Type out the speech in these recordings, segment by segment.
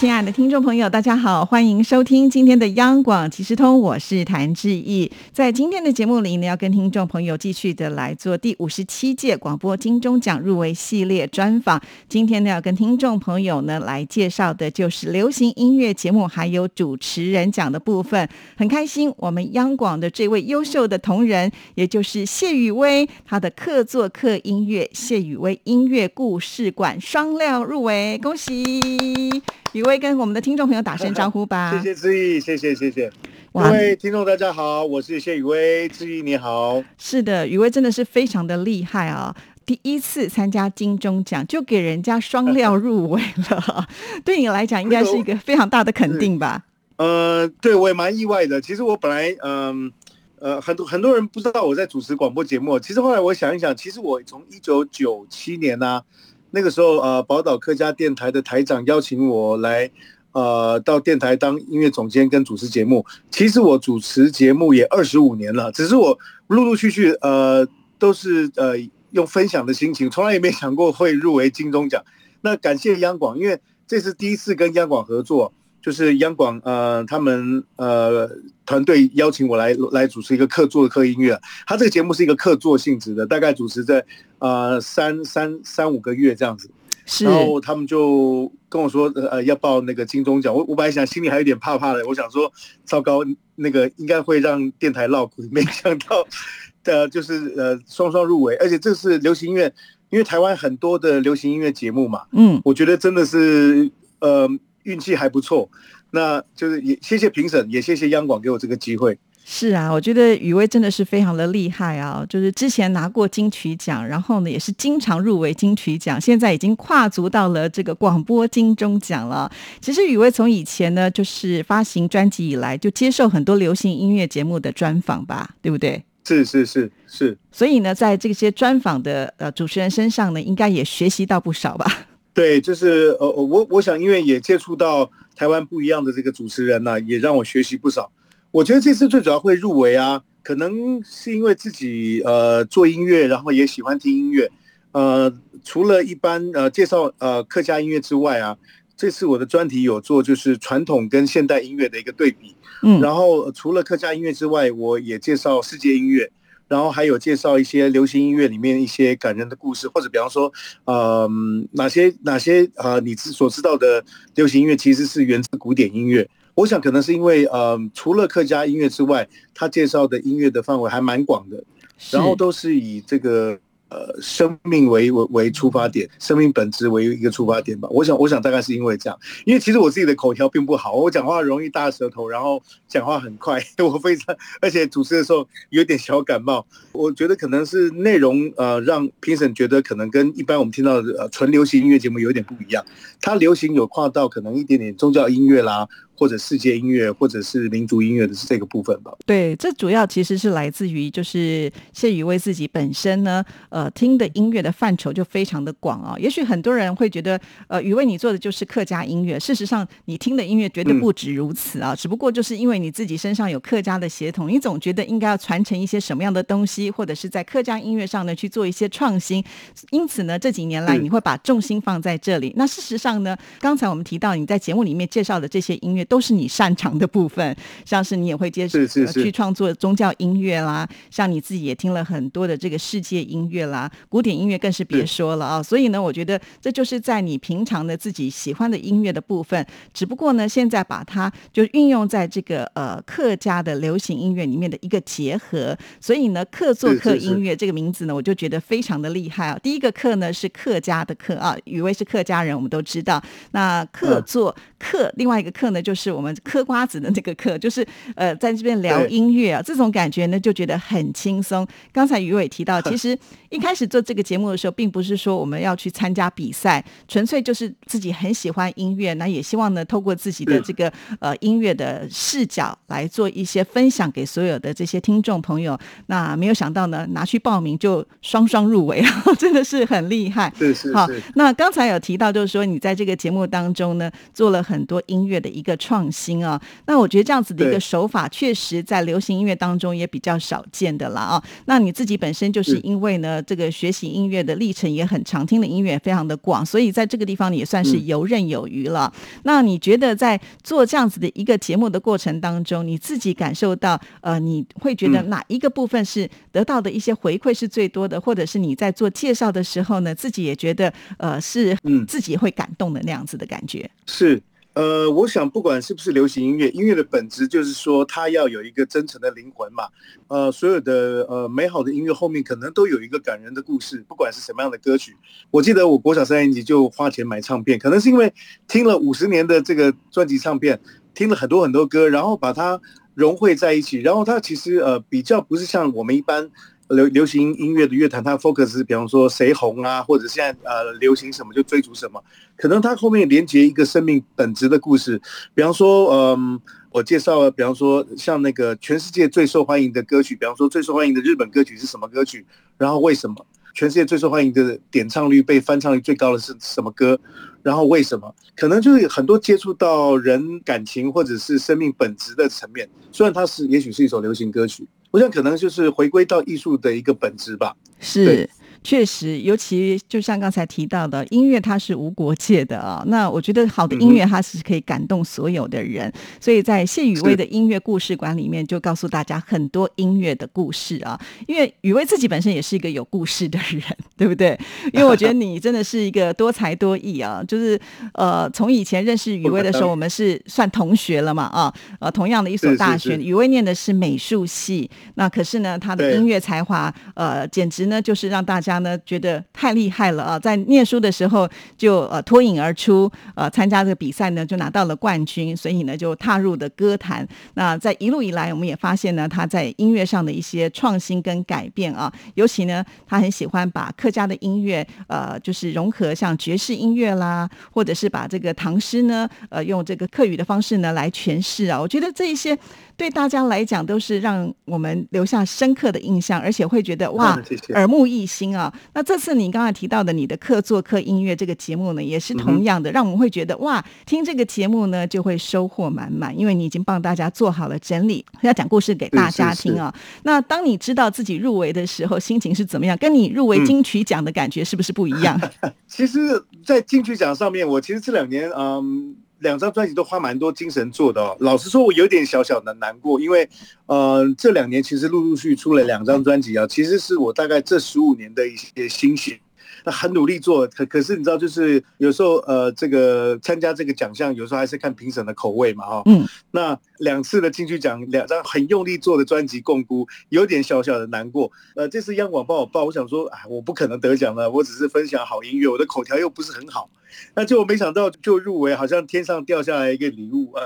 亲爱的听众朋友，大家好，欢迎收听今天的央广即时通，我是谭志毅。在今天的节目里呢，要跟听众朋友继续的来做第五十七届广播金钟奖入围系列专访。今天呢，要跟听众朋友呢来介绍的就是流行音乐节目还有主持人奖的部分。很开心，我们央广的这位优秀的同仁，也就是谢宇威，他的客座客音乐谢宇威音乐故事馆双料入围，恭喜！宇威跟我们的听众朋友打声招呼吧。谢谢志毅，谢谢谢谢。各位听众大家好，我是谢雨薇，志毅你好。是的，雨薇真的是非常的厉害啊！第一次参加金钟奖就给人家双料入围了，对你来讲应该是一个非常大的肯定吧？呃，对我也蛮意外的。其实我本来嗯呃很多很多人不知道我在主持广播节目，其实后来我想一想，其实我从一九九七年呢。那个时候，呃，宝岛客家电台的台长邀请我来，呃，到电台当音乐总监跟主持节目。其实我主持节目也二十五年了，只是我陆陆续续，呃，都是呃用分享的心情，从来也没想过会入围金钟奖。那感谢央广，因为这是第一次跟央广合作。就是央广呃，他们呃团队邀请我来来主持一个客座的客音乐，他这个节目是一个客座性质的，大概主持在呃三三三五个月这样子，然后他们就跟我说呃要报那个金钟奖，我我本来想心里还有点怕怕的，我想说糟糕那个应该会让电台闹苦，没想到的就是呃双双入围，而且这是流行音乐，因为台湾很多的流行音乐节目嘛，嗯，我觉得真的是呃。运气还不错，那就是也谢谢评审，也谢谢央广给我这个机会。是啊，我觉得雨薇真的是非常的厉害啊！就是之前拿过金曲奖，然后呢也是经常入围金曲奖，现在已经跨足到了这个广播金钟奖了。其实雨薇从以前呢就是发行专辑以来，就接受很多流行音乐节目的专访吧，对不对？是是是是。所以呢，在这些专访的呃主持人身上呢，应该也学习到不少吧。对，就是呃，我我想，因为也接触到台湾不一样的这个主持人呢，也让我学习不少。我觉得这次最主要会入围啊，可能是因为自己呃做音乐，然后也喜欢听音乐。呃，除了一般呃介绍呃客家音乐之外啊，这次我的专题有做就是传统跟现代音乐的一个对比。嗯，然后除了客家音乐之外，我也介绍世界音乐。然后还有介绍一些流行音乐里面一些感人的故事，或者比方说，呃，哪些哪些呃，你所知道的流行音乐其实是源自古典音乐。我想可能是因为呃，除了客家音乐之外，他介绍的音乐的范围还蛮广的，然后都是以这个。呃，生命为为为出发点，生命本质为一个出发点吧。我想，我想大概是因为这样，因为其实我自己的口条并不好，我讲话容易大舌头，然后讲话很快，我非常，而且主持的时候有点小感冒。我觉得可能是内容呃，让评审觉得可能跟一般我们听到的呃纯流行音乐节目有点不一样。它流行有跨到可能一点点宗教音乐啦。或者世界音乐，或者是民族音乐的是这个部分吧。对，这主要其实是来自于就是谢宇为自己本身呢，呃，听的音乐的范畴就非常的广啊。也许很多人会觉得，呃，宇为你做的就是客家音乐，事实上你听的音乐绝对不止如此啊。只不过就是因为你自己身上有客家的血统，你总觉得应该要传承一些什么样的东西，或者是在客家音乐上呢去做一些创新。因此呢，这几年来你会把重心放在这里。那事实上呢，刚才我们提到你在节目里面介绍的这些音乐。都是你擅长的部分，像是你也会接受去创作宗教音乐啦，像你自己也听了很多的这个世界音乐啦，古典音乐更是别说了啊。所以呢，我觉得这就是在你平常的自己喜欢的音乐的部分，只不过呢，现在把它就运用在这个呃客家的流行音乐里面的一个结合。所以呢，客座客音乐这个名字呢，我就觉得非常的厉害啊。第一个客呢是客家的客啊，雨薇是客家人，我们都知道。那客座嗑，另外一个嗑呢，就是我们嗑瓜子的那个嗑，就是呃，在这边聊音乐啊，这种感觉呢，就觉得很轻松。刚才于伟提到，其实一开始做这个节目的时候，并不是说我们要去参加比赛，纯粹就是自己很喜欢音乐，那也希望呢，透过自己的这个呃音乐的视角来做一些分享给所有的这些听众朋友。那没有想到呢，拿去报名就双双入围啊，真的是很厉害。是是好，那刚才有提到，就是说你在这个节目当中呢，做了很多音乐的一个创新啊。那我觉得这样子的一个手法，确实在流行音乐当中也比较少见的了啊。那你自己本身就是因为呢，这个学习音乐的历程也很长，听的音乐非常的广，所以在这个地方你也算是游刃有余了。那你觉得在做这样子的一个节目的过程当中，你自己感受到呃，你会觉得哪一个部分是得到的一些回馈是最多的，或者是你在做介绍的时候呢，自己也觉得呃是自己会感动的那样子的感觉？是。呃，我想不管是不是流行音乐，音乐的本质就是说它要有一个真诚的灵魂嘛。呃，所有的呃美好的音乐后面可能都有一个感人的故事，不管是什么样的歌曲。我记得我国小三年级就花钱买唱片，可能是因为听了五十年的这个专辑唱片，听了很多很多歌，然后把它融汇在一起，然后它其实呃比较不是像我们一般。流流行音乐的乐坛，它 focus 比方说谁红啊，或者现在呃流行什么就追逐什么，可能它后面连接一个生命本质的故事。比方说，嗯，我介绍，比方说像那个全世界最受欢迎的歌曲，比方说最受欢迎的日本歌曲是什么歌曲？然后为什么全世界最受欢迎的点唱率被翻唱率最高的是什么歌？然后为什么？可能就是很多接触到人感情或者是生命本质的层面。虽然它是也许是一首流行歌曲。我想可能就是回归到艺术的一个本质吧。是。确实，尤其就像刚才提到的，音乐它是无国界的啊。那我觉得好的音乐它是可以感动所有的人，所以在谢雨薇的音乐故事馆里面就告诉大家很多音乐的故事啊。因为雨薇自己本身也是一个有故事的人，对不对？因为我觉得你真的是一个多才多艺啊。就是呃，从以前认识雨薇的时候，我们是算同学了嘛啊。呃，同样的一所大学，雨薇念的是美术系，那可是呢，她的音乐才华呃，简直呢就是让大家。家呢觉得太厉害了啊，在念书的时候就呃脱颖而出，呃参加这个比赛呢就拿到了冠军，所以呢就踏入的歌坛。那在一路以来，我们也发现呢他在音乐上的一些创新跟改变啊，尤其呢他很喜欢把客家的音乐呃就是融合像爵士音乐啦，或者是把这个唐诗呢呃用这个客语的方式呢来诠释啊，我觉得这一些。对大家来讲都是让我们留下深刻的印象，而且会觉得哇，耳目一新啊。那这次你刚才提到的你的客座客音乐这个节目呢，也是同样的，让我们会觉得哇，听这个节目呢就会收获满满，因为你已经帮大家做好了整理，要讲故事给大家听啊。那当你知道自己入围的时候，心情是怎么样？跟你入围金曲奖的感觉是不是不一样？其实，在金曲奖上面，我其实这两年嗯。两张专辑都花蛮多精神做的哦。老实说，我有点小小的难过，因为，呃，这两年其实陆陆续出了两张专辑啊，其实是我大概这十五年的一些心血。那很努力做，可可是你知道，就是有时候呃，这个参加这个奖项，有时候还是看评审的口味嘛，哈。嗯。那两次的金曲奖，两张很用力做的专辑共估，有点小小的难过。呃，这次央广帮我报，我想说，哎，我不可能得奖了，我只是分享好音乐，我的口条又不是很好，那就没想到就入围，好像天上掉下来一个礼物啊。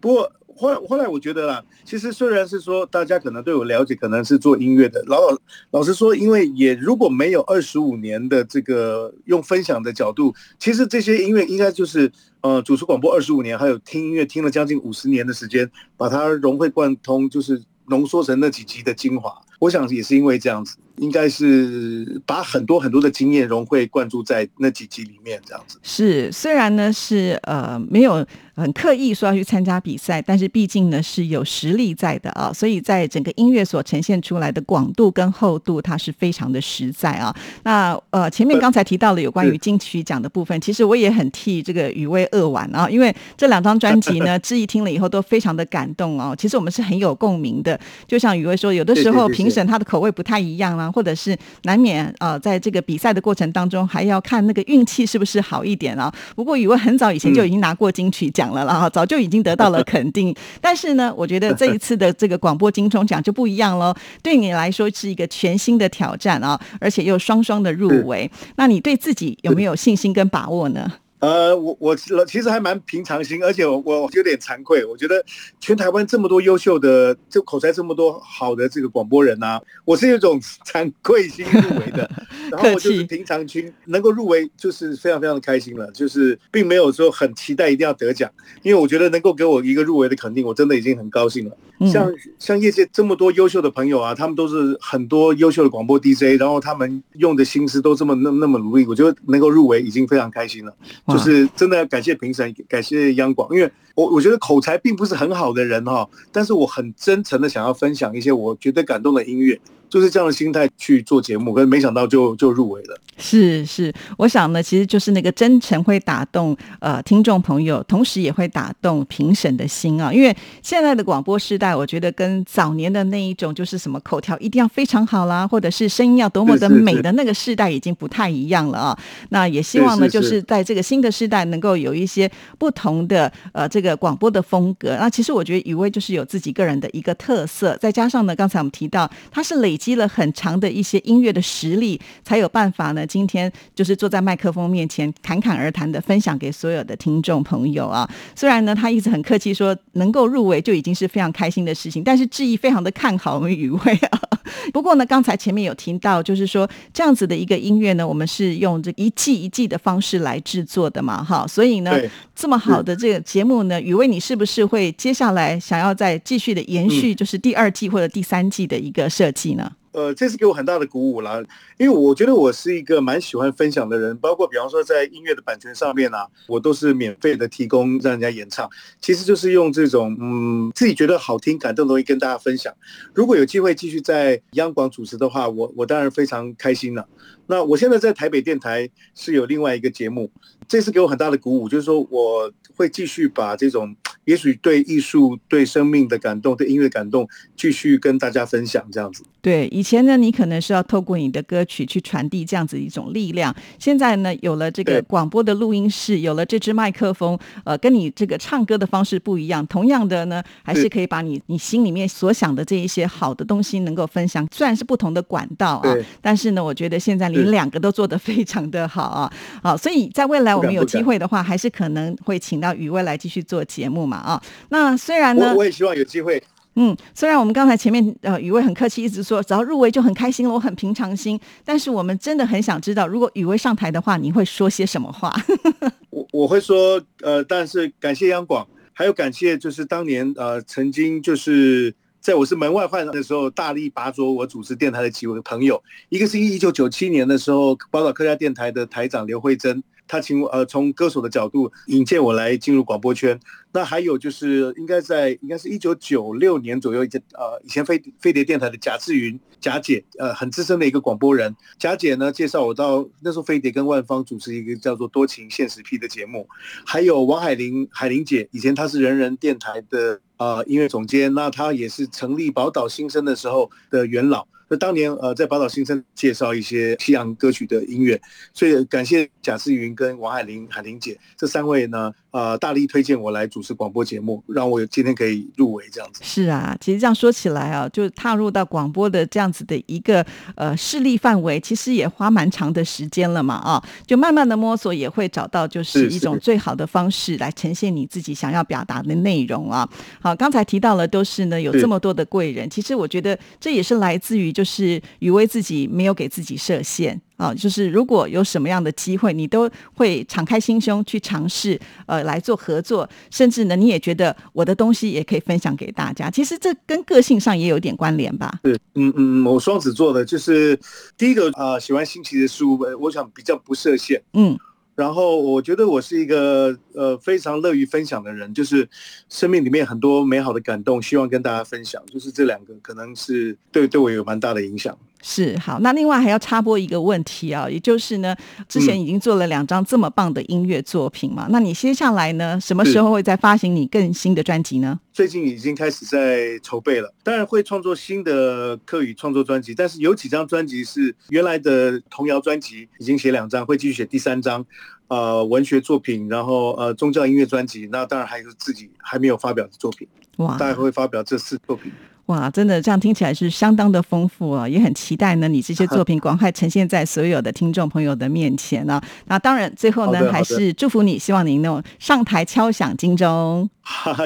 不过。后来后来，我觉得啦，其实虽然是说大家可能对我了解，可能是做音乐的，老老老实说，因为也如果没有二十五年的这个用分享的角度，其实这些音乐应该就是呃主持广播二十五年，还有听音乐听了将近五十年的时间，把它融会贯通，就是浓缩成那几集的精华。我想也是因为这样子。应该是把很多很多的经验融会贯注在那几集里面，这样子。是，虽然呢是呃没有很刻意说要去参加比赛，但是毕竟呢是有实力在的啊，所以在整个音乐所呈现出来的广度跟厚度，它是非常的实在啊。那呃前面刚才提到了有关于金曲奖的部分，其实我也很替这个雨薇扼腕啊，因为这两张专辑呢，志毅听了以后都非常的感动哦。其实我们是很有共鸣的，就像雨薇说，有的时候评审他的口味不太一样啊。或者是难免呃，在这个比赛的过程当中，还要看那个运气是不是好一点啊。不过雨薇很早以前就已经拿过金曲奖了啦，早就已经得到了肯定。但是呢，我觉得这一次的这个广播金钟奖就不一样喽，对你来说是一个全新的挑战啊，而且又双双的入围。那你对自己有没有信心跟把握呢？呃，我我其实还蛮平常心，而且我我有点惭愧。我觉得全台湾这么多优秀的，就口才这么多好的这个广播人呐，我是有种惭愧心入围的。然后我就是平常心，能够入围就是非常非常的开心了。就是并没有说很期待一定要得奖，因为我觉得能够给我一个入围的肯定，我真的已经很高兴了。像像业界这么多优秀的朋友啊，他们都是很多优秀的广播 DJ，然后他们用的心思都这么那那么努力，我觉得能够入围已经非常开心了。就是真的要感谢评审，感谢央广，因为我我觉得口才并不是很好的人哈，但是我很真诚的想要分享一些我觉得感动的音乐。就是这样的心态去做节目，可是没想到就就入围了。是是，我想呢，其实就是那个真诚会打动呃听众朋友，同时也会打动评审的心啊。因为现在的广播时代，我觉得跟早年的那一种就是什么口条一定要非常好啦，或者是声音要多么的美的那个时代已经不太一样了啊。那也希望呢，就是在这个新的时代能够有一些不同的呃这个广播的风格。那其实我觉得雨薇就是有自己个人的一个特色，再加上呢，刚才我们提到他是累。积了很长的一些音乐的实力，才有办法呢。今天就是坐在麦克风面前侃侃而谈的分享给所有的听众朋友啊。虽然呢，他一直很客气说能够入围就已经是非常开心的事情，但是志毅非常的看好我们雨薇啊。不过呢，刚才前面有听到，就是说这样子的一个音乐呢，我们是用这一季一季的方式来制作的嘛，哈。所以呢，这么好的这个节目呢，雨薇你是不是会接下来想要再继续的延续，就是第二季或者第三季的一个设计呢？呃，这次给我很大的鼓舞了，因为我觉得我是一个蛮喜欢分享的人，包括比方说在音乐的版权上面啊，我都是免费的提供让人家演唱，其实就是用这种嗯自己觉得好听、感动的东西跟大家分享。如果有机会继续在央广主持的话，我我当然非常开心了。那我现在在台北电台是有另外一个节目，这次给我很大的鼓舞，就是说我会继续把这种也许对艺术、对生命的感动、对音乐感动，继续跟大家分享这样子。对，以前呢，你可能是要透过你的歌曲去传递这样子一种力量，现在呢，有了这个广播的录音室，有了这支麦克风，呃，跟你这个唱歌的方式不一样，同样的呢，还是可以把你你心里面所想的这一些好的东西能够分享，虽然是不同的管道啊，但是呢，我觉得现在。你两个都做得非常的好啊，好，所以在未来我们有机会的话，还是可能会请到雨薇来继续做节目嘛啊。那虽然呢，我也希望有机会。嗯，虽然我们刚才前面呃雨薇很客气，一直说只要入围就很开心了，我很平常心。但是我们真的很想知道，如果雨薇上台的话，你会说些什么话？我我会说呃，但是感谢央广，还有感谢就是当年呃曾经就是。在我是门外汉的时候，大力拔擢我主持电台的几位朋友，一个是一九九七年的时候，宝岛客家电台的台长刘慧珍。他请我呃从歌手的角度引荐我来进入广播圈，那还有就是应该在应该是一九九六年左右，一呃以前飞飞碟电台的贾志云贾姐，呃很资深的一个广播人，贾姐呢介绍我到那时候飞碟跟万方主持一个叫做多情现实批的节目，还有王海玲海玲姐，以前她是人人电台的呃音乐总监，那她也是成立宝岛新生的时候的元老。那当年呃，在宝岛新生介绍一些西洋歌曲的音乐，所以感谢贾思云跟王海玲、海玲姐这三位呢。呃，大力推荐我来主持广播节目，让我今天可以入围这样子。是啊，其实这样说起来啊，就踏入到广播的这样子的一个呃势力范围，其实也花蛮长的时间了嘛啊，就慢慢的摸索，也会找到就是一种最好的方式来呈现你自己想要表达的内容啊。好，刚才提到了都是呢有这么多的贵人，其实我觉得这也是来自于就是雨薇自己没有给自己设限。啊，就是如果有什么样的机会，你都会敞开心胸去尝试，呃，来做合作，甚至呢，你也觉得我的东西也可以分享给大家。其实这跟个性上也有点关联吧？是，嗯嗯，我双子座的，就是第一个啊，喜欢新奇的事物，我想比较不设限，嗯。然后我觉得我是一个呃非常乐于分享的人，就是生命里面很多美好的感动，希望跟大家分享。就是这两个可能是对对我有蛮大的影响。是好，那另外还要插播一个问题啊，也就是呢，之前已经做了两张这么棒的音乐作品嘛，那你接下来呢，什么时候会再发行你更新的专辑呢？最近已经开始在筹备了，当然会创作新的客语创作专辑，但是有几张专辑是原来的童谣专辑，已经写两张，会继续写第三张，呃，文学作品，然后呃，宗教音乐专辑，那当然还有自己还没有发表的作品，哇，大概会发表这四作品。哇，真的这样听起来是相当的丰富啊，也很期待呢，你这些作品 赶快呈现在所有的听众朋友的面前呢。那当然，最后呢，还是祝福你，希望您能上台敲响金钟。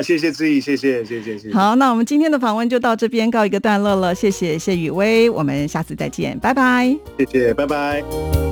谢谢志毅，谢谢谢谢谢谢。好，那我们今天的访问就到这边告一个段落了，谢谢谢雨薇，我们下次再见，拜拜。谢谢，拜拜。